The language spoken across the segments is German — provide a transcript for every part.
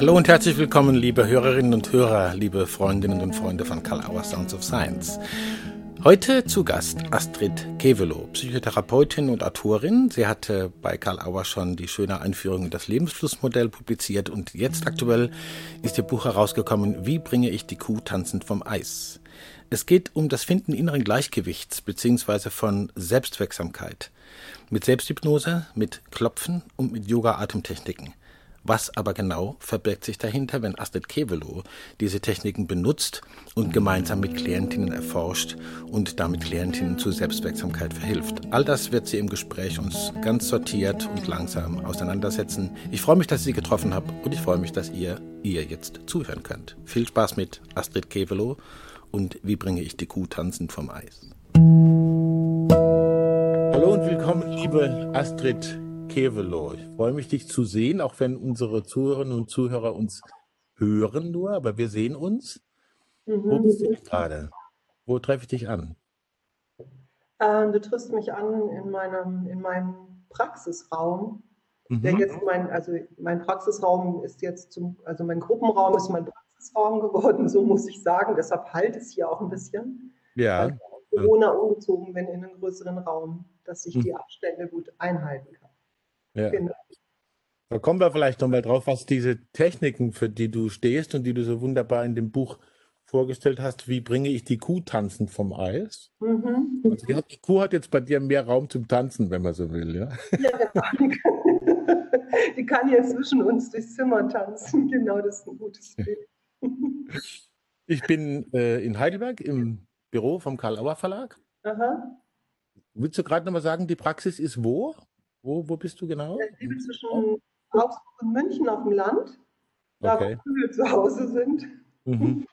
Hallo und herzlich willkommen, liebe Hörerinnen und Hörer, liebe Freundinnen und Freunde von Karl Auer Sounds of Science. Heute zu Gast Astrid Kevelow, Psychotherapeutin und Autorin. Sie hatte bei Karl Auer schon die schöne Einführung in das Lebensflussmodell publiziert und jetzt aktuell ist ihr Buch herausgekommen, Wie bringe ich die Kuh tanzend vom Eis? Es geht um das Finden inneren Gleichgewichts bzw. von Selbstwirksamkeit. Mit Selbsthypnose, mit Klopfen und mit Yoga-Atemtechniken. Was aber genau verbirgt sich dahinter, wenn Astrid Kevelow diese Techniken benutzt und gemeinsam mit Klientinnen erforscht und damit Klientinnen zur Selbstwirksamkeit verhilft? All das wird sie im Gespräch uns ganz sortiert und langsam auseinandersetzen. Ich freue mich, dass ich Sie getroffen habe und ich freue mich, dass ihr ihr jetzt zuhören könnt. Viel Spaß mit Astrid Kevelow und wie bringe ich die Kuh tanzend vom Eis? Hallo und willkommen, liebe Astrid Kevelow. Ich freue mich, dich zu sehen, auch wenn unsere Zuhörerinnen und Zuhörer uns hören nur, aber wir sehen uns. Mhm. Wo bist du gerade? Wo treffe ich dich an? Ähm, du triffst mich an in meinem, in meinem Praxisraum. Mhm. Der jetzt mein, also mein Praxisraum ist jetzt zum, also mein Gruppenraum ist mein Praxisraum geworden, so muss ich sagen. Deshalb halt es hier auch ein bisschen. Ja. Corona umgezogen bin in einen größeren Raum, dass ich mhm. die Abstände gut einhalten kann. Ja. Genau. Da kommen wir vielleicht nochmal drauf, was diese Techniken, für die du stehst und die du so wunderbar in dem Buch vorgestellt hast, wie bringe ich die Kuh tanzend vom Eis? Mhm. Also die, die, Kuh hat jetzt bei dir mehr Raum zum Tanzen, wenn man so will, ja? Ja, genau. Die kann, hier zwischen uns durchs Zimmer tanzen. Genau, das ist ein gutes Bild. Ich bin äh, in Heidelberg im Büro vom Karl-Auer Verlag. Aha. Willst du gerade nochmal sagen, die Praxis ist wo? Wo, wo bist du genau? Ich lebe zwischen Augsburg und München auf dem Land, da okay. wo Kühe zu Hause sind. Mhm.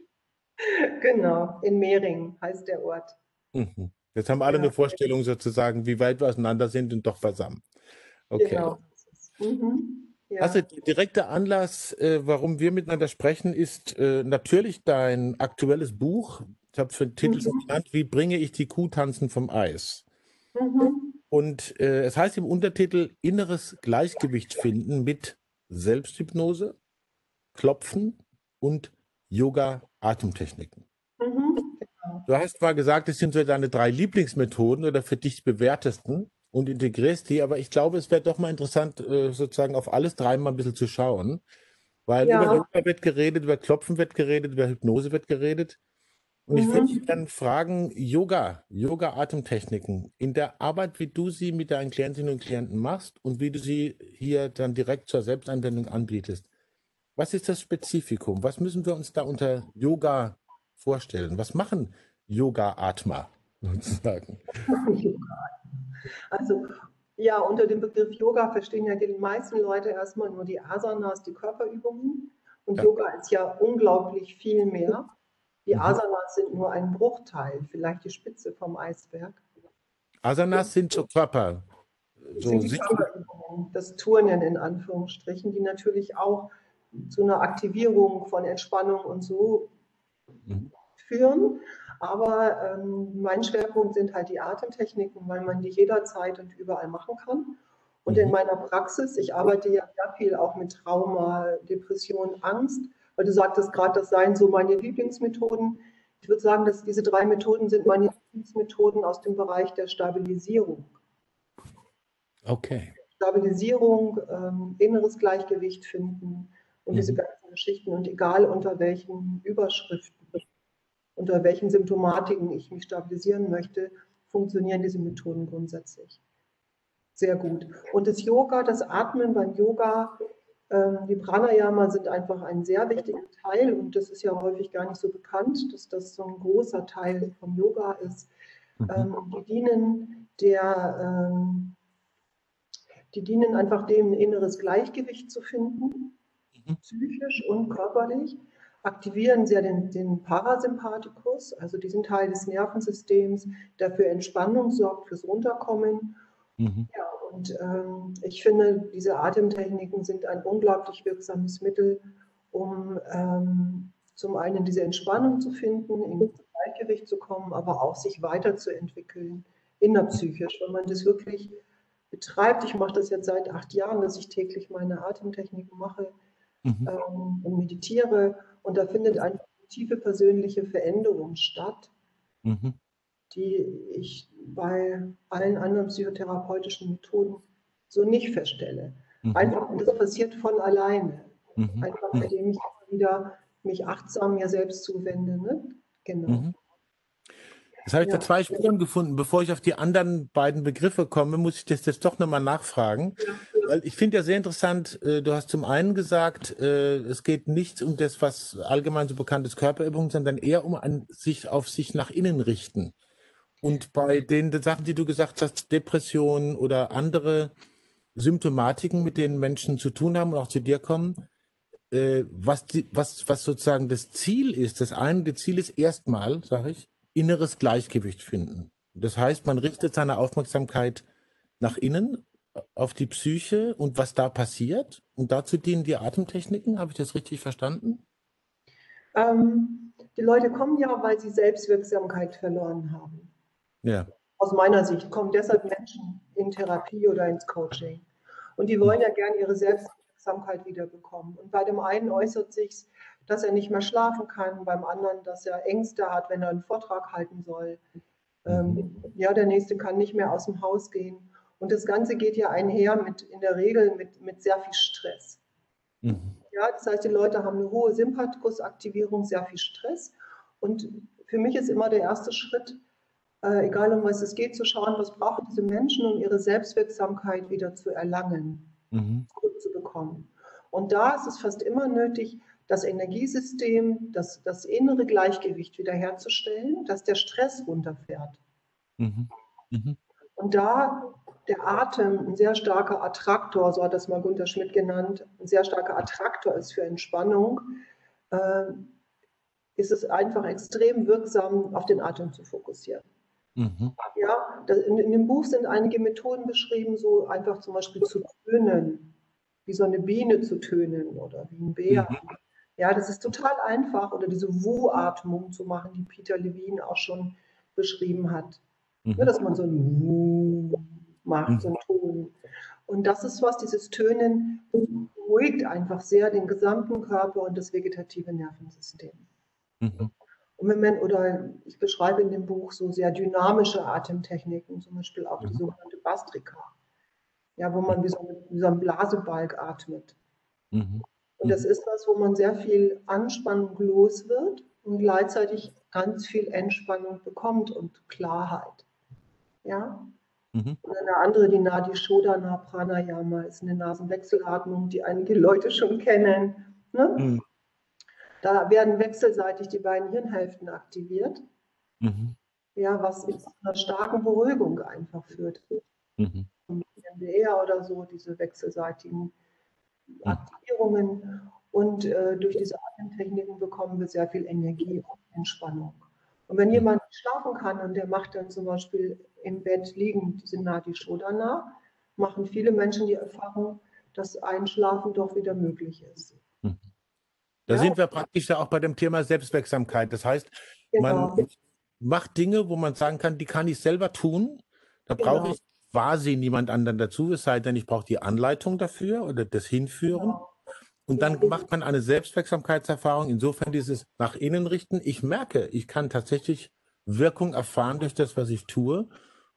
genau, in Mehring heißt der Ort. Mhm. Jetzt haben alle ja. eine Vorstellung sozusagen, wie weit wir auseinander sind und doch beisammen. Okay. Genau. Mhm. Ja. Also der direkte Anlass, äh, warum wir miteinander sprechen, ist äh, natürlich dein aktuelles Buch. Ich habe es für den Titel mhm. genannt, Wie bringe ich die Kuh tanzen vom Eis? Mhm. Und äh, es heißt im Untertitel inneres Gleichgewicht finden mit Selbsthypnose, Klopfen und Yoga-Atemtechniken. Mhm. Du hast mal gesagt, es sind so deine drei Lieblingsmethoden oder für dich bewährtesten und integrierst die, aber ich glaube, es wäre doch mal interessant, äh, sozusagen auf alles dreimal ein bisschen zu schauen, weil ja. über Yoga wird geredet, über Klopfen wird geredet, über Hypnose wird geredet. Und ich würde mhm. dich dann fragen, Yoga, Yoga-Atemtechniken, in der Arbeit, wie du sie mit deinen Klientinnen und Klienten machst und wie du sie hier dann direkt zur Selbstanwendung anbietest. Was ist das Spezifikum? Was müssen wir uns da unter Yoga vorstellen? Was machen Yoga-Atmer sozusagen? Also ja, unter dem Begriff Yoga verstehen ja die meisten Leute erstmal nur die Asanas, die Körperübungen. Und ja. Yoga ist ja unglaublich viel mehr. Die mhm. Asanas sind nur ein Bruchteil, vielleicht die Spitze vom Eisberg. Asanas sind so Körper. So sind die das Turnen in Anführungsstrichen, die natürlich auch zu einer Aktivierung von Entspannung und so mhm. führen. Aber ähm, mein Schwerpunkt sind halt die Atemtechniken, weil man die jederzeit und überall machen kann. Und mhm. in meiner Praxis, ich arbeite ja sehr viel auch mit Trauma, Depression, Angst weil du sagtest gerade, das seien so meine Lieblingsmethoden. Ich würde sagen, dass diese drei Methoden sind meine Lieblingsmethoden aus dem Bereich der Stabilisierung. Okay. Stabilisierung, ähm, inneres Gleichgewicht finden und mhm. diese ganzen Geschichten. Und egal unter welchen Überschriften, unter welchen Symptomatiken ich mich stabilisieren möchte, funktionieren diese Methoden grundsätzlich. Sehr gut. Und das Yoga, das Atmen beim Yoga die Pranayama sind einfach ein sehr wichtiger Teil und das ist ja häufig gar nicht so bekannt, dass das so ein großer Teil vom Yoga ist. Mhm. Ähm, die dienen der, ähm, die dienen einfach dem, ein inneres Gleichgewicht zu finden, mhm. psychisch und körperlich. Aktivieren sehr den, den Parasympathikus, also diesen Teil des Nervensystems, der für Entspannung sorgt, fürs Runterkommen. Mhm. Ja, und ähm, ich finde, diese Atemtechniken sind ein unglaublich wirksames Mittel, um ähm, zum einen diese Entspannung zu finden, in Gleichgewicht zu kommen, aber auch sich weiterzuentwickeln innerpsychisch. Wenn man das wirklich betreibt, ich mache das jetzt seit acht Jahren, dass ich täglich meine Atemtechniken mache, mhm. ähm, und meditiere. Und da findet eine tiefe persönliche Veränderung statt, mhm. Die ich bei allen anderen psychotherapeutischen Methoden so nicht feststelle. Mhm. Einfach, das passiert von alleine. Mhm. Einfach, indem ich wieder mich achtsam mir selbst zuwende. Ne? Genau. Mhm. Das habe ich ja. da zwei Spuren gefunden. Bevor ich auf die anderen beiden Begriffe komme, muss ich das jetzt doch nochmal nachfragen. Ja. Weil ich finde ja sehr interessant, äh, du hast zum einen gesagt, äh, es geht nicht um das, was allgemein so bekannt ist, Körperübungen, sondern eher um ein sich auf sich nach innen richten. Und bei den Sachen, die du gesagt hast, Depressionen oder andere Symptomatiken, mit denen Menschen zu tun haben und auch zu dir kommen, äh, was, die, was, was sozusagen das Ziel ist, das eine Ziel ist erstmal, sage ich, inneres Gleichgewicht finden. Das heißt, man richtet seine Aufmerksamkeit nach innen, auf die Psyche und was da passiert. Und dazu dienen die Atemtechniken. Habe ich das richtig verstanden? Ähm, die Leute kommen ja, weil sie Selbstwirksamkeit verloren haben. Ja. Aus meiner Sicht kommen deshalb Menschen in Therapie oder ins Coaching. Und die wollen ja gerne ihre Selbstwirksamkeit wiederbekommen. Und bei dem einen äußert sich dass er nicht mehr schlafen kann, beim anderen, dass er Ängste hat, wenn er einen Vortrag halten soll. Ähm, ja, der nächste kann nicht mehr aus dem Haus gehen. Und das Ganze geht ja einher mit, in der Regel mit, mit sehr viel Stress. Mhm. Ja, das heißt, die Leute haben eine hohe Sympathikusaktivierung, sehr viel Stress. Und für mich ist immer der erste Schritt, äh, egal um was es geht, zu schauen, was brauchen diese Menschen, um ihre Selbstwirksamkeit wieder zu erlangen, mhm. zurückzubekommen. Und da ist es fast immer nötig, das Energiesystem, das, das innere Gleichgewicht wiederherzustellen, dass der Stress runterfährt. Mhm. Mhm. Und da der Atem ein sehr starker Attraktor, so hat das mal Gunter Schmidt genannt, ein sehr starker Attraktor ist für Entspannung, äh, ist es einfach extrem wirksam, auf den Atem zu fokussieren. Mhm. Ja, in, in, dem Buch sind einige Methoden beschrieben, so einfach zum Beispiel zu tönen, wie so eine Biene zu tönen oder wie ein Bär. Mhm. Ja, das ist total einfach oder diese Wu-Atmung zu machen, die Peter Levine auch schon beschrieben hat. Mhm. Ja, dass man so ein Wu macht, mhm. so ein Ton. Und das ist was, dieses Tönen beruhigt einfach sehr den gesamten Körper und das vegetative Nervensystem. Mhm. Und wenn man, oder ich beschreibe in dem Buch so sehr dynamische Atemtechniken, zum Beispiel auch die mhm. sogenannte Bastrika, ja, wo man wie so, wie so ein Blasebalg atmet. Mhm. Und das mhm. ist was, wo man sehr viel Anspannung los wird und gleichzeitig ganz viel Entspannung bekommt und Klarheit. Ja? Mhm. Und eine andere, die Nadi Shodhana Pranayama, ist eine Nasenwechselatmung, die einige Leute schon kennen. Ne? Mhm. Da werden wechselseitig die beiden Hirnhälften aktiviert. Mhm. Ja, was zu einer starken Beruhigung einfach führt. Mhm. MDR oder so, diese wechselseitigen Aktivierungen und äh, durch diese Atemtechniken bekommen wir sehr viel Energie und Entspannung. Und wenn jemand schlafen kann und der macht dann zum Beispiel im Bett liegend diese Nadi Shodhana, machen viele Menschen die Erfahrung, dass Einschlafen doch wieder möglich ist. Mhm. Da ja. sind wir praktisch ja auch bei dem Thema Selbstwirksamkeit. Das heißt, genau. man macht Dinge, wo man sagen kann, die kann ich selber tun. Da genau. brauche ich quasi niemand anderen dazu, es sei denn, ich brauche die Anleitung dafür oder das Hinführen. Und dann macht man eine Selbstwirksamkeitserfahrung. Insofern dieses nach innen richten. Ich merke, ich kann tatsächlich Wirkung erfahren durch das, was ich tue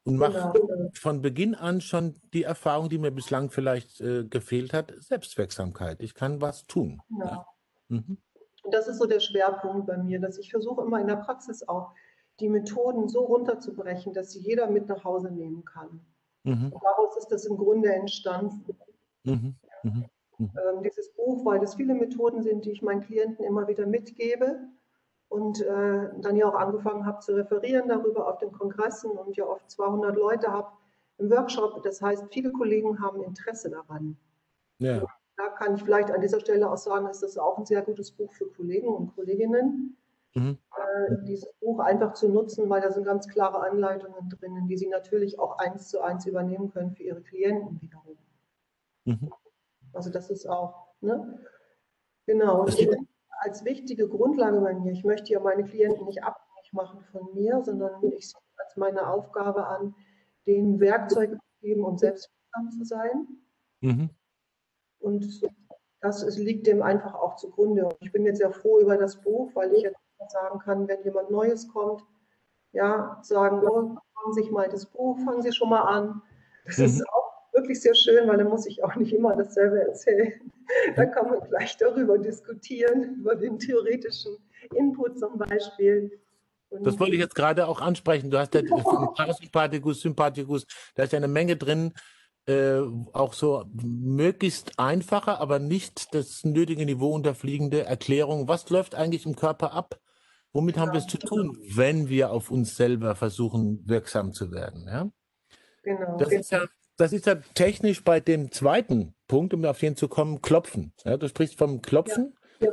und mache genau. von Beginn an schon die Erfahrung, die mir bislang vielleicht äh, gefehlt hat, Selbstwirksamkeit. Ich kann was tun. Genau. Ja. Mhm. Das ist so der Schwerpunkt bei mir, dass ich versuche immer in der Praxis auch die Methoden so runterzubrechen, dass sie jeder mit nach Hause nehmen kann. Mhm. daraus ist das im Grunde entstanden. Mhm. Mhm. mhm. Ähm, dieses Buch, weil es viele Methoden sind, die ich meinen Klienten immer wieder mitgebe und äh, dann ja auch angefangen habe zu referieren darüber auf den Kongressen und ja oft 200 Leute habe im Workshop. Das heißt, viele Kollegen haben Interesse daran. Ja. Da kann ich vielleicht an dieser Stelle auch sagen, ist das auch ein sehr gutes Buch für Kollegen und Kolleginnen mhm. äh, dieses Buch einfach zu nutzen, weil da sind ganz klare Anleitungen drin, die Sie natürlich auch eins zu eins übernehmen können für Ihre Klienten wiederum. Mhm. Also das ist auch, ne? Genau. Und als wichtige Grundlage bei mir, ich möchte ja meine Klienten nicht abhängig machen von mir, sondern ich sehe als meine Aufgabe an, denen Werkzeuge zu geben, um selbstwirksam zu sein. Mhm. Und das ist, liegt dem einfach auch zugrunde. Und ich bin jetzt sehr froh über das Buch, weil ich jetzt sagen kann, wenn jemand Neues kommt, ja, sagen, oh, fangen Sie sich mal das Buch, fangen Sie schon mal an. Das mhm. ist auch wirklich sehr schön, weil dann muss ich auch nicht immer dasselbe erzählen. Da kann man gleich darüber diskutieren, über den theoretischen Input zum Beispiel. Und das wollte ich jetzt gerade auch ansprechen. Du hast ja Parasympathikus, Sympathikus, da ist ja eine Menge drin, äh, auch so möglichst einfache, aber nicht das nötige Niveau unterfliegende Erklärung. Was läuft eigentlich im Körper ab? Womit ja. haben wir es zu tun, wenn wir auf uns selber versuchen, wirksam zu werden? Ja? Genau. Das ist ja, das ist ja technisch bei dem zweiten Punkt, um auf den zu kommen, Klopfen. Ja, du sprichst vom Klopfen. Ja. Ja.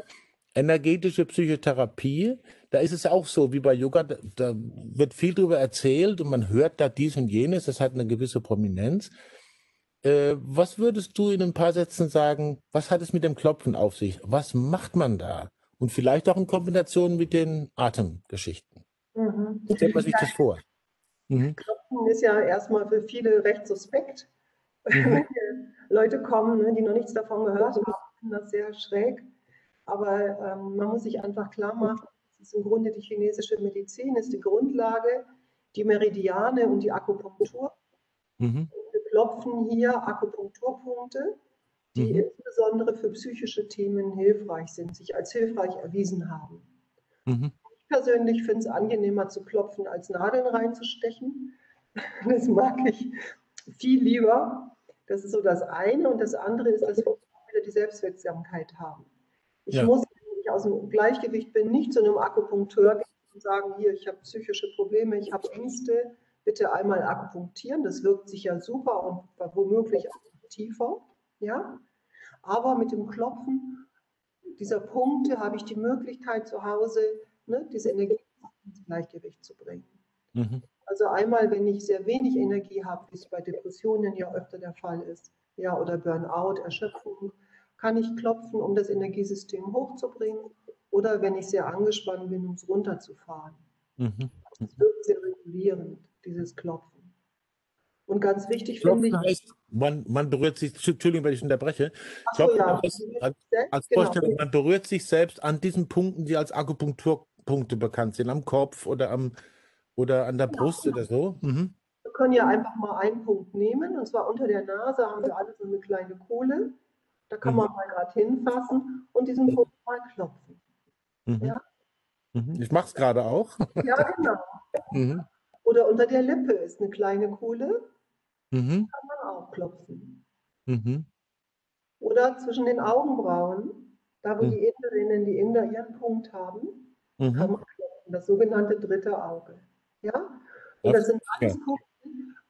Energetische Psychotherapie, da ist es auch so, wie bei Yoga, da, da wird viel darüber erzählt und man hört da dies und jenes, das hat eine gewisse Prominenz. Äh, was würdest du in ein paar Sätzen sagen, was hat es mit dem Klopfen auf sich? Was macht man da? Und vielleicht auch in Kombination mit den Atemgeschichten. Mhm. Stellt man sich das vor? Mhm. Klopfen ist ja erstmal für viele recht suspekt. Mhm. Leute kommen, ne, die noch nichts davon gehört haben, finden das sehr schräg. Aber ähm, man muss sich einfach klar machen, das ist im Grunde die chinesische Medizin, ist die Grundlage, die Meridiane und die Akupunktur. Mhm. Klopfen hier Akupunkturpunkte, die mhm. insbesondere für psychische Themen hilfreich sind, sich als hilfreich erwiesen haben. Mhm. Ich persönlich finde es angenehmer zu klopfen, als Nadeln reinzustechen. Das mag ich viel lieber. Das ist so das eine. Und das andere ist, dass wir wieder die Selbstwirksamkeit haben. Ich ja. muss, wenn ich aus dem Gleichgewicht bin, nicht zu einem Akupunkteur gehen und sagen, hier, ich habe psychische Probleme, ich habe Ängste, bitte einmal akupunktieren. Das wirkt sich ja super und womöglich auch tiefer. Ja? Aber mit dem Klopfen dieser Punkte habe ich die Möglichkeit zu Hause, ne, diese Energie ins Gleichgewicht zu bringen. Mhm. Also einmal, wenn ich sehr wenig Energie habe, wie es bei Depressionen ja öfter der Fall ist, ja, oder Burnout, Erschöpfung, kann ich klopfen, um das Energiesystem hochzubringen. Oder wenn ich sehr angespannt bin, um es runterzufahren. Mhm. Das wirkt sehr regulierend, dieses Klopfen. Und ganz wichtig finde ich. Heißt, man, man berührt sich, Entschuldigung, wenn ich unterbreche. So, Klopfen ja. als, als genau. Vorstellung, man berührt sich selbst an diesen Punkten, die als Akupunkturpunkte bekannt sind, am Kopf oder, am, oder an der genau. Brust oder so. Mhm. Wir können ja einfach mal einen Punkt nehmen, und zwar unter der Nase haben wir alle so eine kleine Kohle. Da kann mhm. man mal gerade hinfassen und diesen Punkt mal klopfen. Mhm. Ja? Mhm. Ich mache es gerade auch. Ja, genau. Oder unter der Lippe ist eine kleine Kohle. Mhm. Kann man auch klopfen. Mhm. Oder zwischen den Augenbrauen, da wo mhm. die Inderinnen, die Inder ihren Punkt haben, mhm. kann man klopfen. Das sogenannte dritte Auge. Ja? Und das, das sind alles ja. Punkte,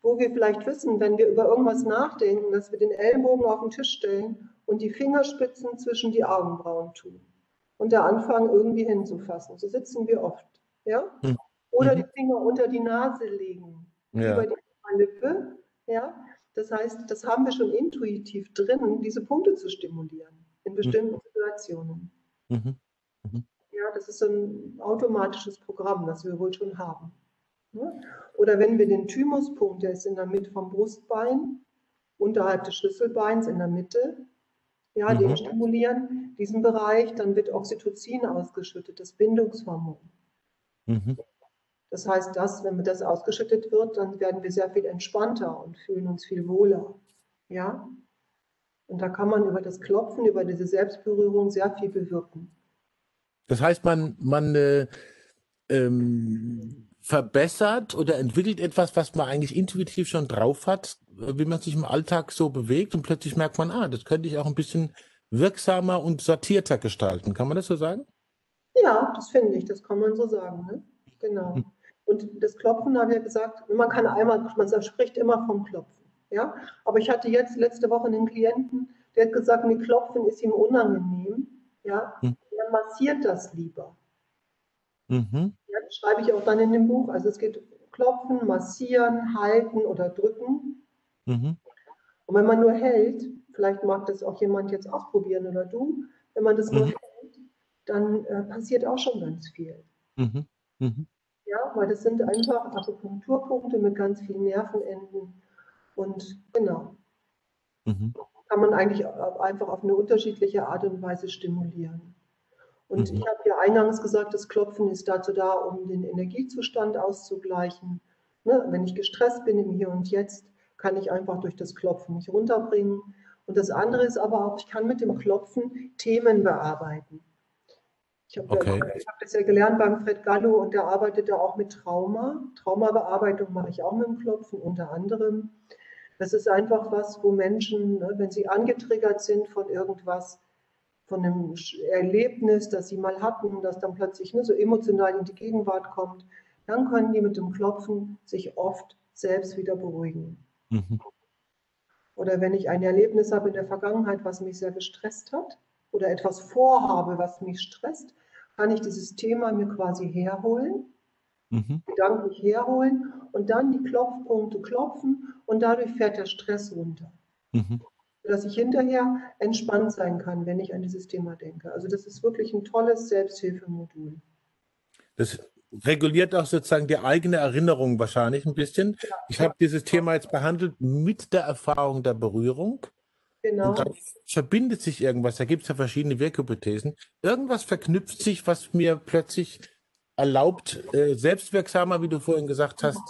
wo wir vielleicht wissen, wenn wir über irgendwas nachdenken, dass wir den Ellenbogen auf den Tisch stellen und die Fingerspitzen zwischen die Augenbrauen tun. Und der Anfang irgendwie hinzufassen. So sitzen wir oft. Ja? Mhm. Oder mhm. die Finger unter die Nase legen, ja. über die Lippe. Ja? Das heißt, das haben wir schon intuitiv drin, diese Punkte zu stimulieren in mhm. bestimmten mhm. Situationen. Mhm. Ja, das ist so ein automatisches Programm, das wir wohl schon haben. Ja? Oder wenn wir den Thymuspunkt, der ist in der Mitte vom Brustbein, unterhalb des Schlüsselbeins in der Mitte, ja, den mhm. stimulieren, diesen Bereich, dann wird Oxytocin ausgeschüttet, das Bindungshormon. Mhm. Das heißt, dass, wenn das ausgeschüttet wird, dann werden wir sehr viel entspannter und fühlen uns viel wohler. Ja? Und da kann man über das Klopfen, über diese Selbstberührung sehr viel bewirken. Das heißt, man, man äh, ähm, verbessert oder entwickelt etwas, was man eigentlich intuitiv schon drauf hat, wie man sich im Alltag so bewegt und plötzlich merkt man, ah, das könnte ich auch ein bisschen wirksamer und sortierter gestalten. Kann man das so sagen? Ja, das finde ich, das kann man so sagen. Ne? Genau. Und das Klopfen, habe ich ja gesagt, man kann einmal, man spricht immer vom Klopfen. Ja? Aber ich hatte jetzt letzte Woche einen Klienten, der hat gesagt, nee, Klopfen ist ihm unangenehm. Ja? Mhm. Er massiert das lieber. Mhm. Ja, das schreibe ich auch dann in dem Buch. Also es geht klopfen, massieren, halten oder drücken. Mhm. Und wenn man nur hält, vielleicht mag das auch jemand jetzt ausprobieren oder du, wenn man das nur mhm. hält, dann äh, passiert auch schon ganz viel. Mhm. Mhm. Ja, weil das sind einfach Akupunkturpunkte mit ganz vielen Nervenenden. Und genau. Mhm. kann man eigentlich einfach auf eine unterschiedliche Art und Weise stimulieren. Und mhm. ich habe ja eingangs gesagt, das Klopfen ist dazu da, um den Energiezustand auszugleichen. Ne? Wenn ich gestresst bin im Hier und Jetzt, kann ich einfach durch das Klopfen mich runterbringen. Und das andere ist aber auch, ich kann mit dem Klopfen Themen bearbeiten. Ich habe okay. hab das ja gelernt beim Fred Gallo und der arbeitet da auch mit Trauma. Traumabearbeitung mache ich auch mit dem Klopfen unter anderem. Das ist einfach was, wo Menschen, ne, wenn sie angetriggert sind von irgendwas, von einem Erlebnis, das sie mal hatten, das dann plötzlich ne, so emotional in die Gegenwart kommt, dann können die mit dem Klopfen sich oft selbst wieder beruhigen. Mhm. Oder wenn ich ein Erlebnis habe in der Vergangenheit, was mich sehr gestresst hat, oder etwas vorhabe, was mich stresst, kann ich dieses Thema mir quasi herholen, mhm. gedanklich herholen und dann die Klopfpunkte klopfen und dadurch fährt der Stress runter. Mhm. Dass ich hinterher entspannt sein kann, wenn ich an dieses Thema denke. Also das ist wirklich ein tolles Selbsthilfemodul. Das reguliert auch sozusagen die eigene Erinnerung wahrscheinlich ein bisschen. Ja. Ich habe dieses Thema jetzt behandelt mit der Erfahrung der Berührung. Genau. Und dann verbindet sich irgendwas, da gibt es ja verschiedene Wirkhypothesen. Irgendwas verknüpft sich, was mir plötzlich erlaubt, äh, selbstwirksamer, wie du vorhin gesagt hast,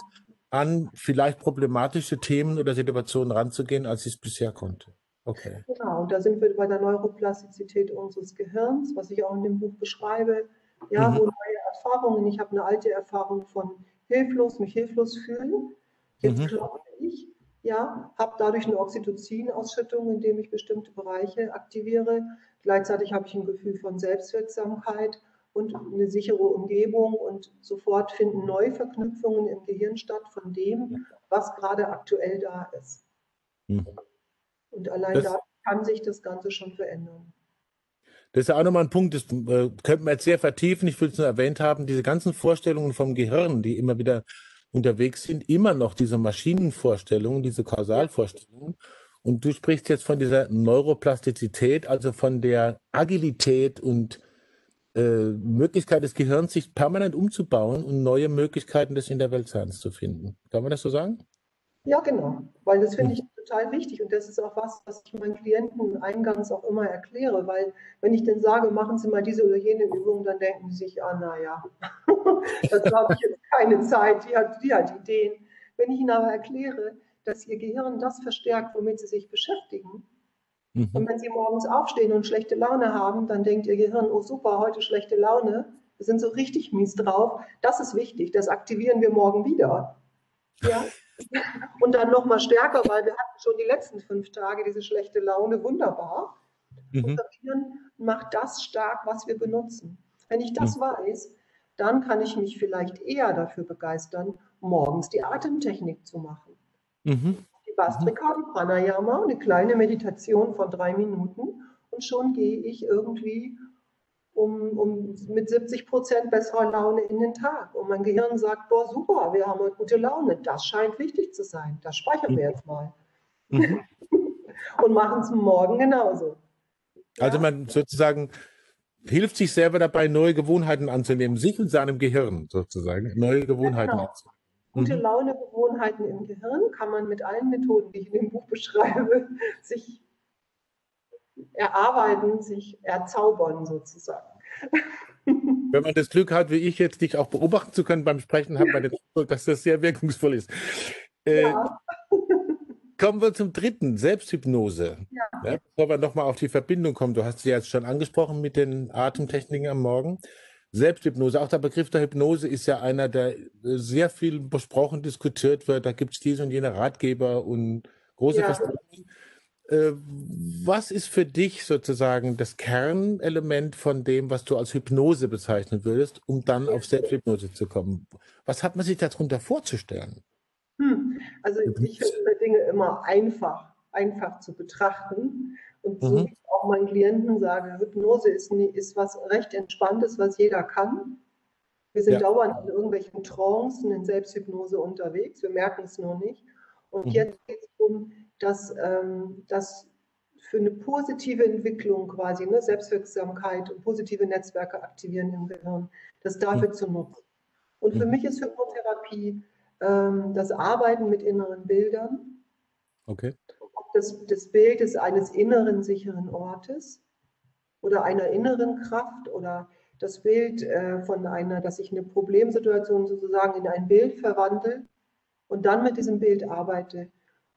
an vielleicht problematische Themen oder Situationen ranzugehen, als ich es bisher konnte. Okay. Genau, und da sind wir bei der Neuroplastizität unseres Gehirns, was ich auch in dem Buch beschreibe. Ja, mhm. wo neue Erfahrungen, ich habe eine alte Erfahrung von hilflos, mich hilflos fühlen. Jetzt mhm. glaube ich, ja, habe dadurch eine Oxytocin-Ausschüttung, indem ich bestimmte Bereiche aktiviere. Gleichzeitig habe ich ein Gefühl von Selbstwirksamkeit und eine sichere Umgebung und sofort finden neue Verknüpfungen im Gehirn statt von dem, was gerade aktuell da ist. Mhm. Und allein das, da kann sich das Ganze schon verändern. Das ist ja auch nochmal ein Punkt, das äh, könnten wir jetzt sehr vertiefen. Ich will es nur erwähnt haben, diese ganzen Vorstellungen vom Gehirn, die immer wieder unterwegs sind, immer noch diese Maschinenvorstellungen, diese Kausalvorstellungen. Und du sprichst jetzt von dieser Neuroplastizität, also von der Agilität und äh, Möglichkeit des Gehirns, sich permanent umzubauen und neue Möglichkeiten des In der Weltseins zu finden. Kann man das so sagen? Ja, genau, weil das finde ich total wichtig und das ist auch was, was ich meinen Klienten eingangs auch immer erkläre, weil wenn ich dann sage, machen Sie mal diese oder jene Übung, dann denken sie sich, ah, naja, dazu habe ich jetzt keine Zeit, die hat, die hat Ideen. Wenn ich ihnen aber erkläre, dass ihr Gehirn das verstärkt, womit sie sich beschäftigen, mhm. und wenn sie morgens aufstehen und schlechte Laune haben, dann denkt ihr Gehirn, oh super, heute schlechte Laune, wir sind so richtig mies drauf, das ist wichtig, das aktivieren wir morgen wieder. Ja, und dann nochmal stärker, weil wir hatten schon die letzten fünf Tage diese schlechte Laune, wunderbar. Mhm. Unser Gehirn macht das stark, was wir benutzen. Wenn ich das mhm. weiß, dann kann ich mich vielleicht eher dafür begeistern, morgens die Atemtechnik zu machen. Mhm. Die Bastrika, die Pranayama, eine kleine Meditation von drei Minuten und schon gehe ich irgendwie um, um mit 70 Prozent besserer Laune in den Tag. Und mein Gehirn sagt, boah, super, wir haben eine gute Laune. Das scheint wichtig zu sein. Das speichern wir jetzt mal. Mhm. und machen es morgen genauso. Also man sozusagen hilft sich selber dabei, neue Gewohnheiten anzunehmen, sich und seinem Gehirn sozusagen, neue Gewohnheiten genau. anzunehmen. Gute mhm. Laune-Gewohnheiten im Gehirn kann man mit allen Methoden, die ich in dem Buch beschreibe, sich erarbeiten, sich erzaubern sozusagen. Wenn man das Glück hat, wie ich jetzt, dich auch beobachten zu können beim Sprechen, hat man den Eindruck, dass das sehr wirkungsvoll ist. Äh, ja. Kommen wir zum dritten, Selbsthypnose. Ja. Ja, bevor wir nochmal auf die Verbindung kommen, du hast sie jetzt schon angesprochen mit den Atemtechniken am Morgen. Selbsthypnose, auch der Begriff der Hypnose ist ja einer, der sehr viel besprochen, diskutiert wird. Da gibt es diese und jene Ratgeber und große ja. Versprechungen. Äh, was ist für dich sozusagen das Kernelement von dem, was du als Hypnose bezeichnen würdest, um dann auf Selbsthypnose zu kommen? Was hat man sich darunter vorzustellen? Hm. Also ich finde Dinge immer einfach, einfach zu betrachten. Und so mhm. wie ich auch meinen Klienten sage, Hypnose ist, ist was recht Entspanntes, was jeder kann. Wir sind ja. dauernd in irgendwelchen Trancen in Selbsthypnose unterwegs, wir merken es nur nicht. Und mhm. jetzt geht es um dass ähm, das für eine positive Entwicklung quasi, ne, Selbstwirksamkeit und positive Netzwerke aktivieren im Gehirn, das dafür mhm. zu nutzen. Und für mhm. mich ist Hypnotherapie ähm, das Arbeiten mit inneren Bildern. Okay. Ob das, das Bild ist eines inneren sicheren Ortes oder einer inneren Kraft oder das Bild äh, von einer, dass ich eine Problemsituation sozusagen in ein Bild verwandle und dann mit diesem Bild arbeite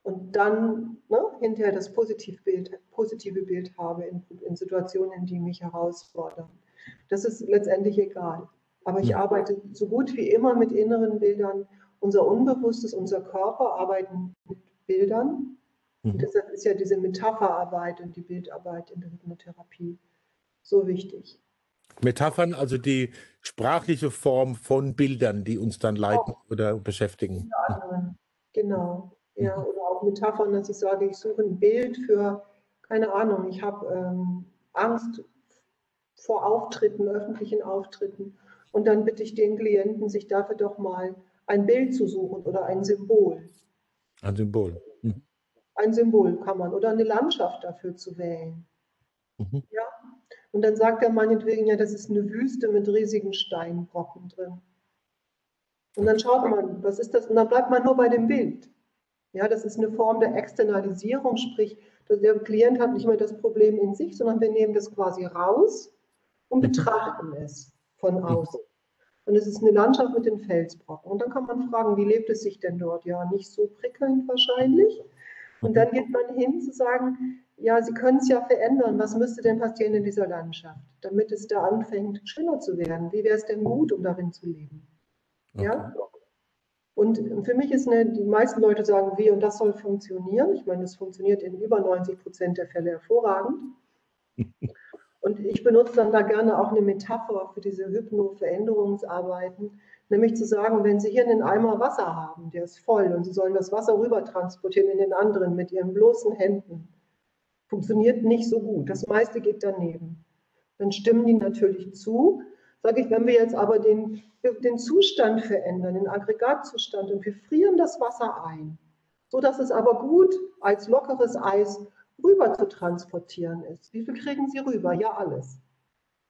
und dann ne, hinterher das Positivbild, positive Bild habe in, in, Situationen, die mich herausfordern. Das ist letztendlich egal. Aber ich arbeite so gut wie immer mit inneren Bildern. Unser Unbewusstes, unser Körper arbeiten mit Bildern. Mhm. Und deshalb ist ja diese Metapherarbeit und die Bildarbeit in der Hypnotherapie so wichtig. Metaphern, also die sprachliche Form von Bildern, die uns dann leiten oh. oder beschäftigen. Genau. Ja, mhm. Auch Metaphern, dass ich sage, ich suche ein Bild für, keine Ahnung, ich habe ähm, Angst vor Auftritten, öffentlichen Auftritten. Und dann bitte ich den Klienten, sich dafür doch mal ein Bild zu suchen oder ein Symbol. Ein Symbol. Mhm. Ein Symbol kann man oder eine Landschaft dafür zu wählen. Mhm. Ja. Und dann sagt er meinetwegen, ja, das ist eine Wüste mit riesigen Steinbrocken drin. Und dann schaut man, was ist das? Und dann bleibt man nur bei dem Bild. Ja, das ist eine Form der Externalisierung, sprich, der Klient hat nicht mehr das Problem in sich, sondern wir nehmen das quasi raus und mhm. betrachten es von mhm. außen. Und es ist eine Landschaft mit den Felsbrocken. Und dann kann man fragen, wie lebt es sich denn dort? Ja, nicht so prickelnd wahrscheinlich. Und dann geht man hin zu sagen, ja, Sie können es ja verändern. Was müsste denn passieren in dieser Landschaft, damit es da anfängt, schöner zu werden? Wie wäre es denn gut, um darin zu leben? Okay. Ja? Und für mich ist eine, die meisten Leute sagen, wie und das soll funktionieren. Ich meine, es funktioniert in über 90 Prozent der Fälle hervorragend. Und ich benutze dann da gerne auch eine Metapher für diese Hypno-Veränderungsarbeiten, nämlich zu sagen, wenn Sie hier einen Eimer Wasser haben, der ist voll und Sie sollen das Wasser rüber transportieren in den anderen mit Ihren bloßen Händen, funktioniert nicht so gut. Das meiste geht daneben. Dann stimmen die natürlich zu, Sage ich, wenn wir jetzt aber den, den Zustand verändern, den Aggregatzustand und wir frieren das Wasser ein, so dass es aber gut als lockeres Eis rüber zu transportieren ist. Wie viel kriegen Sie rüber? Ja, alles.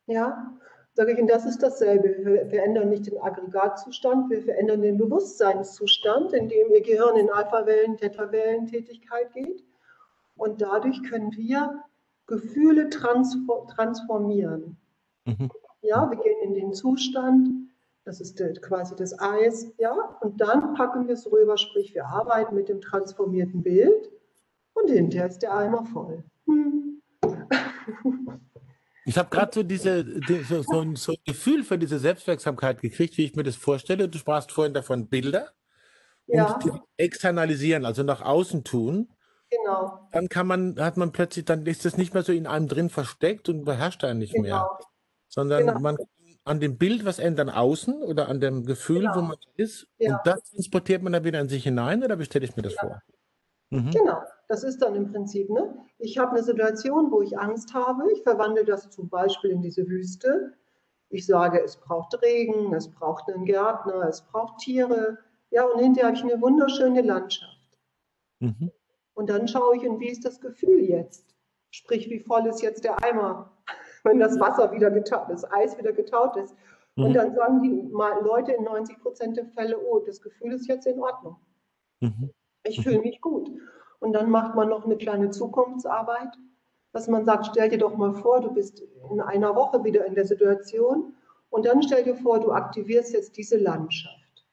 Ja, sage ich, und das ist dasselbe. Wir verändern nicht den Aggregatzustand, wir verändern den Bewusstseinszustand, in dem Ihr Gehirn in Alpha-Wellen, Theta-Wellen-Tätigkeit geht. Und dadurch können wir Gefühle transformieren. Mhm. Ja, wir gehen in den Zustand, das ist quasi das Eis, ja, und dann packen wir es rüber, sprich, wir arbeiten mit dem transformierten Bild und hinterher ist der Eimer voll. Hm. Ich habe gerade so diese die, so, so, ein, so, ein Gefühl für diese Selbstwirksamkeit gekriegt, wie ich mir das vorstelle. Du sprachst vorhin davon Bilder ja. und externalisieren, also nach außen tun. Genau. Dann kann man, hat man plötzlich, dann ist das nicht mehr so in einem drin versteckt und beherrscht einen nicht genau. mehr sondern genau. man kann an dem Bild was ändern außen oder an dem Gefühl, genau. wo man ist. Ja. Und das transportiert man dann wieder in sich hinein oder wie stelle ich mir das ja. vor? Mhm. Genau, das ist dann im Prinzip, ne? Ich habe eine Situation, wo ich Angst habe. Ich verwandle das zum Beispiel in diese Wüste. Ich sage, es braucht Regen, es braucht einen Gärtner, es braucht Tiere. Ja, und hinterher habe ich eine wunderschöne Landschaft. Mhm. Und dann schaue ich, und wie ist das Gefühl jetzt? Sprich, wie voll ist jetzt der Eimer? Wenn das Wasser wieder getaut, das Eis wieder getaut ist. Mhm. Und dann sagen die Leute in 90 Prozent der Fälle, oh, das Gefühl ist jetzt in Ordnung. Mhm. Ich fühle mich gut. Und dann macht man noch eine kleine Zukunftsarbeit, dass man sagt, stell dir doch mal vor, du bist in einer Woche wieder in der Situation und dann stell dir vor, du aktivierst jetzt diese Landschaft.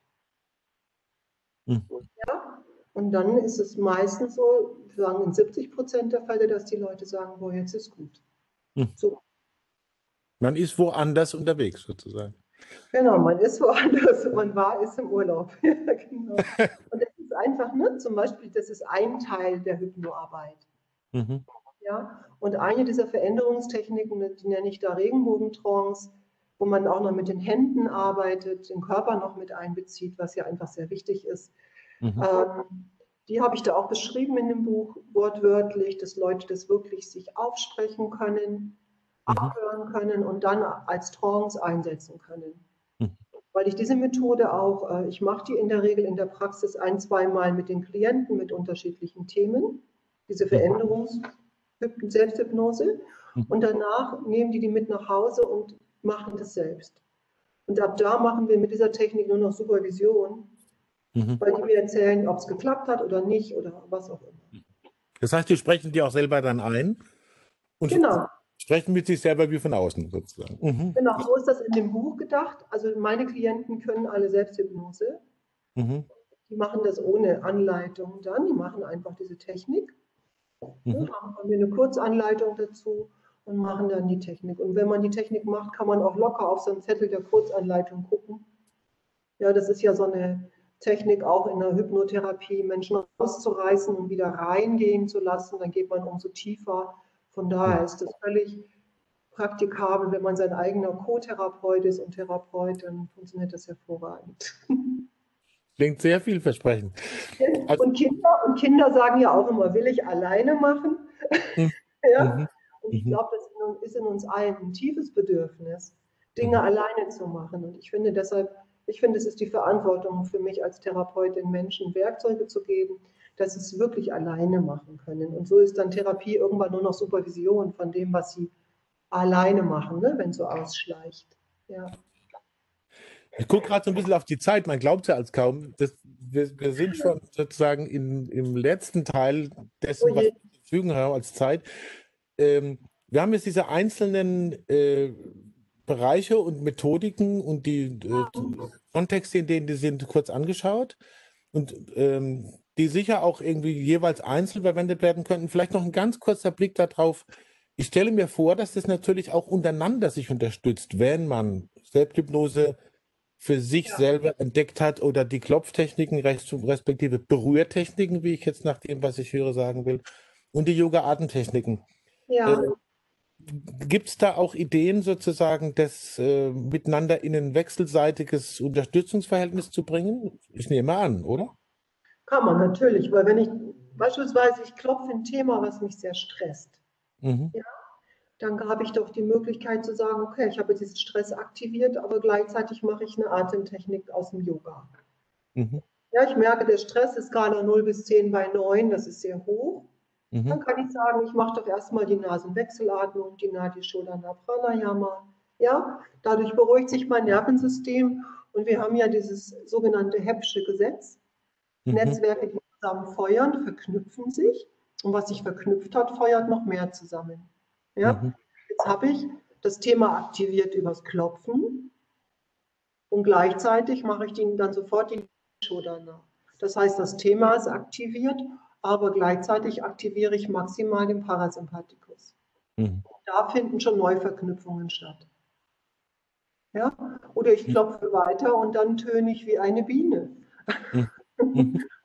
Mhm. Ja? Und dann ist es meistens so, wir sagen in 70 Prozent der Fälle, dass die Leute sagen, boah, jetzt ist gut. Mhm. So, man ist woanders unterwegs sozusagen. Genau, man ist woanders, man war, ist im Urlaub. ja, genau. Und das ist einfach, ne, zum Beispiel, das ist ein Teil der Hypnoarbeit. Mhm. Ja, und eine dieser Veränderungstechniken, die nenne ich da Regenbogentrance, wo man auch noch mit den Händen arbeitet, den Körper noch mit einbezieht, was ja einfach sehr wichtig ist. Mhm. Ähm, die habe ich da auch beschrieben in dem Buch, wortwörtlich, dass Leute das wirklich sich aufsprechen können. Abhören können und dann als Trance einsetzen können. Mhm. Weil ich diese Methode auch, äh, ich mache die in der Regel in der Praxis ein, zweimal mit den Klienten mit unterschiedlichen Themen, diese mhm. Veränderungs- Selbsthypnose. Mhm. Und danach nehmen die die mit nach Hause und machen das selbst. Und ab da machen wir mit dieser Technik nur noch Supervision, mhm. weil die mir erzählen, ob es geklappt hat oder nicht oder was auch immer. Das heißt, die sprechen die auch selber dann ein und genau. Sprechen mit sich selber wie von außen sozusagen. Mhm. Genau, so ist das in dem Buch gedacht. Also meine Klienten können alle Selbsthypnose. Mhm. Die machen das ohne Anleitung dann, die machen einfach diese Technik. Mhm. haben wir eine Kurzanleitung dazu und machen dann die Technik. Und wenn man die Technik macht, kann man auch locker auf so einen Zettel der Kurzanleitung gucken. Ja, das ist ja so eine Technik auch in der Hypnotherapie, Menschen rauszureißen und wieder reingehen zu lassen. Dann geht man umso tiefer. Von daher ist das völlig praktikabel, wenn man sein eigener Co-Therapeut ist und Therapeut, dann funktioniert das hervorragend. Klingt sehr vielversprechend. Also, und, Kinder, und Kinder sagen ja auch immer, will ich alleine machen? Mhm. ja? Mhm. Und ich mhm. glaube, das ist in uns allen ein tiefes Bedürfnis, Dinge mhm. alleine zu machen. Und ich finde deshalb, ich finde, es ist die Verantwortung für mich als Therapeutin, Menschen Werkzeuge zu geben, dass sie es wirklich alleine machen können. Und so ist dann Therapie irgendwann nur noch Supervision von dem, was sie alleine machen, ne? wenn so ausschleicht. Ja. Ich gucke gerade so ein bisschen auf die Zeit, man glaubt ja als kaum. Das, wir, wir, sind schon sozusagen in, im letzten Teil dessen, oh was wir zur Verfügung haben als Zeit. Ähm, wir haben jetzt diese einzelnen äh, Bereiche und Methodiken und die äh, Kontexte, in denen die sind, kurz angeschaut und ähm, die sicher auch irgendwie jeweils einzeln verwendet werden könnten. Vielleicht noch ein ganz kurzer Blick darauf. Ich stelle mir vor, dass das natürlich auch untereinander sich unterstützt, wenn man Selbsthypnose für sich ja. selber entdeckt hat oder die Klopftechniken respektive Berührtechniken, wie ich jetzt nach dem, was ich höre, sagen will, und die Yoga-Atemtechniken. Ja. Äh, Gibt es da auch Ideen sozusagen, das äh, miteinander in ein wechselseitiges Unterstützungsverhältnis zu bringen? Ich nehme an, oder? Kann man natürlich, weil wenn ich beispielsweise, ich klopfe ein Thema, was mich sehr stresst, mhm. ja, dann habe ich doch die Möglichkeit zu sagen, okay, ich habe diesen Stress aktiviert, aber gleichzeitig mache ich eine Atemtechnik aus dem Yoga. Mhm. Ja, ich merke, der Stress ist gerade 0 bis 10 bei 9, das ist sehr hoch. Mhm. Dann kann ich sagen, ich mache doch erstmal die Nasenwechselatmung, die Nadi Shodana Pranayama. Ja, dadurch beruhigt sich mein Nervensystem und wir haben ja dieses sogenannte Heppsche Gesetz. Mhm. Netzwerke, die zusammen feuern, verknüpfen sich und was sich verknüpft hat, feuert noch mehr zusammen. Ja? Mhm. Jetzt habe ich das Thema aktiviert übers Klopfen und gleichzeitig mache ich den, dann sofort die Shodana. Das heißt, das Thema ist aktiviert, aber gleichzeitig aktiviere ich maximal den Parasympathikus. Mhm. Da finden schon Neuverknüpfungen statt. Ja? Oder ich klopfe weiter und dann töne ich wie eine Biene. Mhm.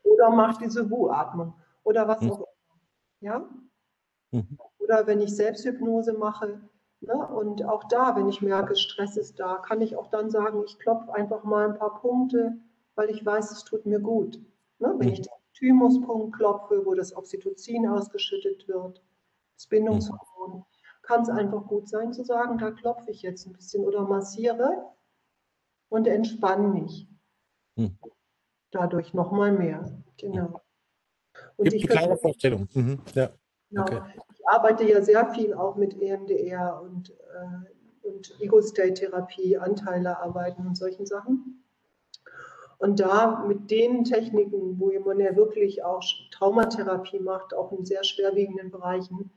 Oder mache diese Wu-Atmung oder was mhm. auch immer. Ja? Mhm oder wenn ich Selbsthypnose mache. Ne? Und auch da, wenn ich merke, Stress ist da, kann ich auch dann sagen, ich klopfe einfach mal ein paar Punkte, weil ich weiß, es tut mir gut. Ne? Wenn mhm. ich den Thymuspunkt klopfe, wo das Oxytocin ausgeschüttet wird, das Bindungshormon, kann es einfach gut sein zu sagen, da klopfe ich jetzt ein bisschen oder massiere und entspanne mich. Dadurch nochmal mehr. Genau. Und Gibt ich eine klare Vorstellung. Mhm. Ja. Genau. Okay arbeite ja sehr viel auch mit EMDR und, äh, und Ego-State-Therapie, Anteile arbeiten und solchen Sachen. Und da mit den Techniken, wo man ja wirklich auch Traumatherapie macht, auch in sehr schwerwiegenden Bereichen,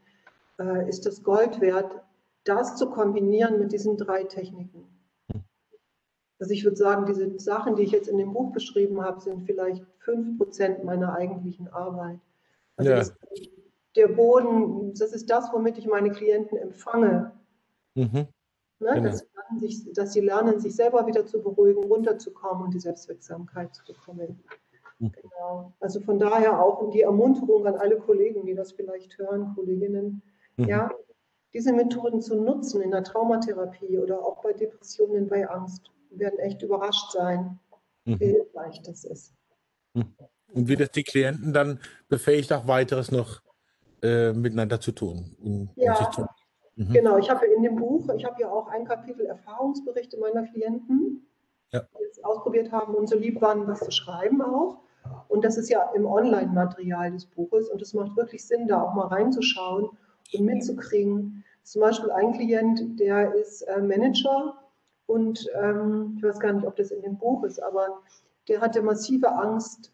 äh, ist das Gold wert, das zu kombinieren mit diesen drei Techniken. Also ich würde sagen, diese Sachen, die ich jetzt in dem Buch beschrieben habe, sind vielleicht fünf Prozent meiner eigentlichen Arbeit. Also ja. das der Boden, das ist das, womit ich meine Klienten empfange. Mhm. Ne, genau. dass, sie sich, dass, sie lernen, sich selber wieder zu beruhigen, runterzukommen und die Selbstwirksamkeit zu bekommen. Mhm. Genau. Also von daher auch die Ermunterung an alle Kollegen, die das vielleicht hören, Kolleginnen, mhm. ja, diese Methoden zu nutzen in der Traumatherapie oder auch bei Depressionen, bei Angst, werden echt überrascht sein, wie mhm. hilfreich das ist. Mhm. Und wie das die Klienten dann befähigt, auch weiteres noch äh, miteinander zu tun. Um, ja, um zu mhm. genau. Ich habe in dem Buch, ich habe ja auch ein Kapitel Erfahrungsberichte meiner Klienten, ja. die es ausprobiert haben und so lieb waren, was zu schreiben auch. Und das ist ja im Online-Material des Buches und es macht wirklich Sinn, da auch mal reinzuschauen und mitzukriegen. Zum Beispiel ein Klient, der ist äh, Manager und ähm, ich weiß gar nicht, ob das in dem Buch ist, aber der hatte massive Angst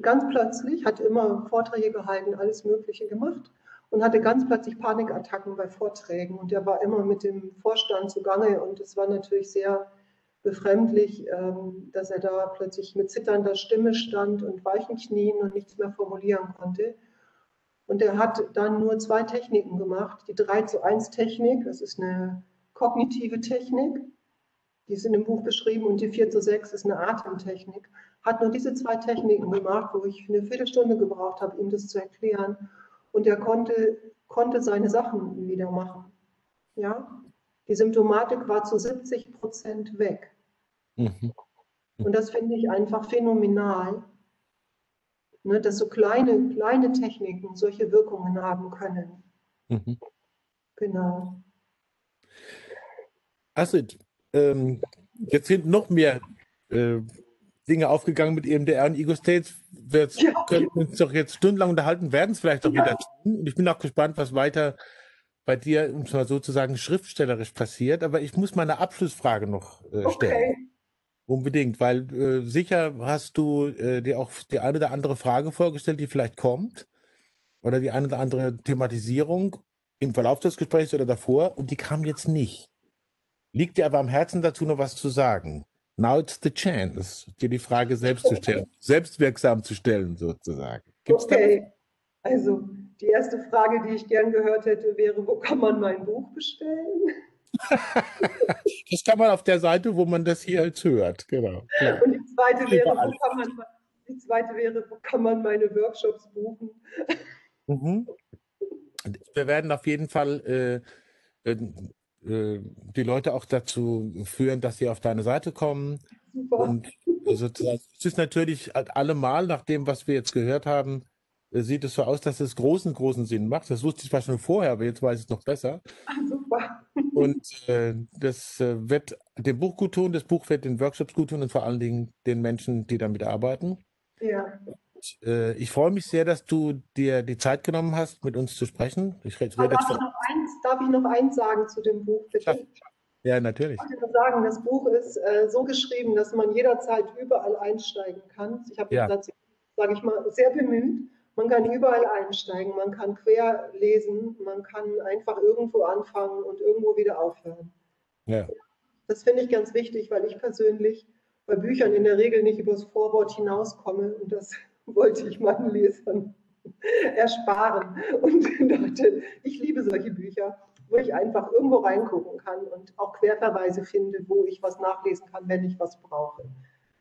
ganz plötzlich, hat immer Vorträge gehalten, alles Mögliche gemacht und hatte ganz plötzlich Panikattacken bei Vorträgen. Und er war immer mit dem Vorstand zugange und es war natürlich sehr befremdlich, ähm, dass er da plötzlich mit zitternder Stimme stand und weichen Knien und nichts mehr formulieren konnte. Und er hat dann nur zwei Techniken gemacht. Die 3 zu 1 Technik, das ist eine kognitive Technik, die ist in dem Buch beschrieben, und die 4 zu 6 ist eine Atemtechnik. Hat nur diese zwei Techniken gemacht, wo ich eine Viertelstunde gebraucht habe, ihm das zu erklären. Und er konnte, konnte seine Sachen wieder machen. Ja? Die Symptomatik war zu 70 Prozent weg. Mhm. Und das finde ich einfach phänomenal, ne, dass so kleine, kleine Techniken solche Wirkungen haben können. Mhm. Genau. Astrid, ähm, jetzt sind noch mehr äh, Dinge aufgegangen mit EMDR und Ego States. Wir ja. können uns doch jetzt stundenlang unterhalten, werden es vielleicht auch ja. wieder tun. Und ich bin auch gespannt, was weiter bei dir, um es mal sozusagen schriftstellerisch passiert. Aber ich muss meine Abschlussfrage noch äh, stellen. Okay. Unbedingt, weil äh, sicher hast du äh, dir auch die eine oder andere Frage vorgestellt, die vielleicht kommt. Oder die eine oder andere Thematisierung im Verlauf des Gesprächs oder davor. Und die kam jetzt nicht. Liegt dir aber am Herzen dazu noch was zu sagen? Now it's the chance, dir die Frage selbst zu stellen, selbstwirksam zu stellen, sozusagen. Gibt's okay. Da? Also, die erste Frage, die ich gern gehört hätte, wäre: Wo kann man mein Buch bestellen? das kann man auf der Seite, wo man das hier jetzt hört. Genau. Klar. Und die zweite, wäre, wo kann man, die zweite wäre: Wo kann man meine Workshops buchen? Mhm. Wir werden auf jeden Fall. Äh, äh äh, die Leute auch dazu führen, dass sie auf deine Seite kommen. Super. Und sozusagen, also es ist natürlich allemal, nach dem, was wir jetzt gehört haben, äh, sieht es so aus, dass es großen, großen Sinn macht. Das wusste ich zwar schon vorher, aber jetzt weiß ich es noch besser. Ach, super. Und äh, das äh, wird dem Buch gut tun, das Buch wird den Workshops gut tun und vor allen Dingen den Menschen, die damit arbeiten. Ja. Äh, ich freue mich sehr, dass du dir die Zeit genommen hast, mit uns zu sprechen. Ich rede darf, ich noch eins, darf ich noch eins sagen zu dem Buch, bitte? Ja, natürlich. Ich wollte nur sagen, das Buch ist äh, so geschrieben, dass man jederzeit überall einsteigen kann. Ich habe ja. dazu, sage ich mal, sehr bemüht. Man kann überall einsteigen, man kann quer lesen, man kann einfach irgendwo anfangen und irgendwo wieder aufhören. Ja. Das finde ich ganz wichtig, weil ich persönlich bei Büchern in der Regel nicht übers Vorwort hinauskomme und das wollte ich meinen Lesern ersparen und dachte, ich liebe solche Bücher, wo ich einfach irgendwo reingucken kann und auch Querverweise finde, wo ich was nachlesen kann, wenn ich was brauche.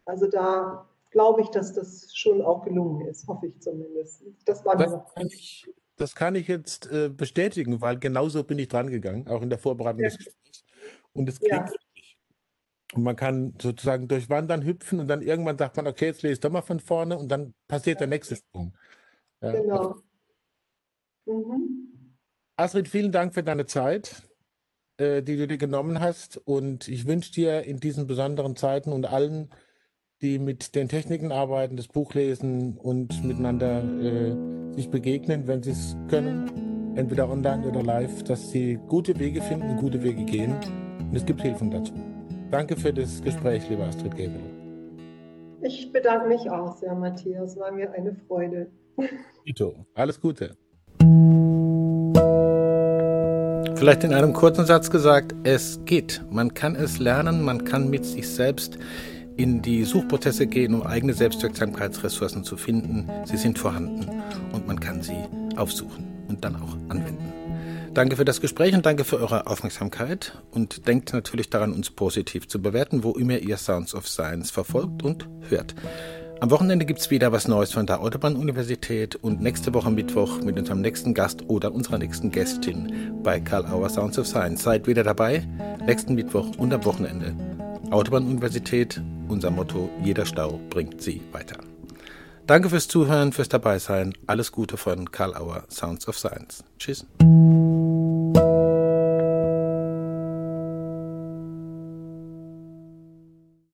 Also da glaube ich, dass das schon auch gelungen ist, hoffe ich zumindest. Das, war das, kann, ich, das kann ich jetzt äh, bestätigen, weil genauso bin ich dran gegangen, auch in der Vorbereitung ja. des Gesprächs. Und es klingt ja. Und man kann sozusagen durchwandern, hüpfen und dann irgendwann sagt man, okay, jetzt lese ich doch mal von vorne und dann passiert der nächste Sprung. Ja, genau. Mhm. Astrid, vielen Dank für deine Zeit, äh, die du dir genommen hast. Und ich wünsche dir in diesen besonderen Zeiten und allen, die mit den Techniken arbeiten, das Buch lesen und miteinander äh, sich begegnen, wenn sie es können, entweder online oder live, dass sie gute Wege finden, gute Wege gehen. Und es gibt Hilfen dazu. Danke für das Gespräch, lieber Astrid Gebel. Ich bedanke mich auch sehr, Matthias. War mir eine Freude. Ito, alles Gute. Vielleicht in einem kurzen Satz gesagt, es geht. Man kann es lernen, man kann mit sich selbst in die Suchprozesse gehen, um eigene Selbstwirksamkeitsressourcen zu finden. Sie sind vorhanden und man kann sie aufsuchen und dann auch anwenden. Danke für das Gespräch und danke für eure Aufmerksamkeit. Und denkt natürlich daran, uns positiv zu bewerten, wo immer ihr Sounds of Science verfolgt und hört. Am Wochenende gibt es wieder was Neues von der Autobahn-Universität und nächste Woche Mittwoch mit unserem nächsten Gast oder unserer nächsten Gästin bei Karl Auer Sounds of Science. Seid wieder dabei, nächsten Mittwoch und am Wochenende. Autobahn-Universität, unser Motto, jeder Stau bringt sie weiter. Danke fürs Zuhören, fürs Dabeisein. Alles Gute von Karl Auer Sounds of Science. Tschüss.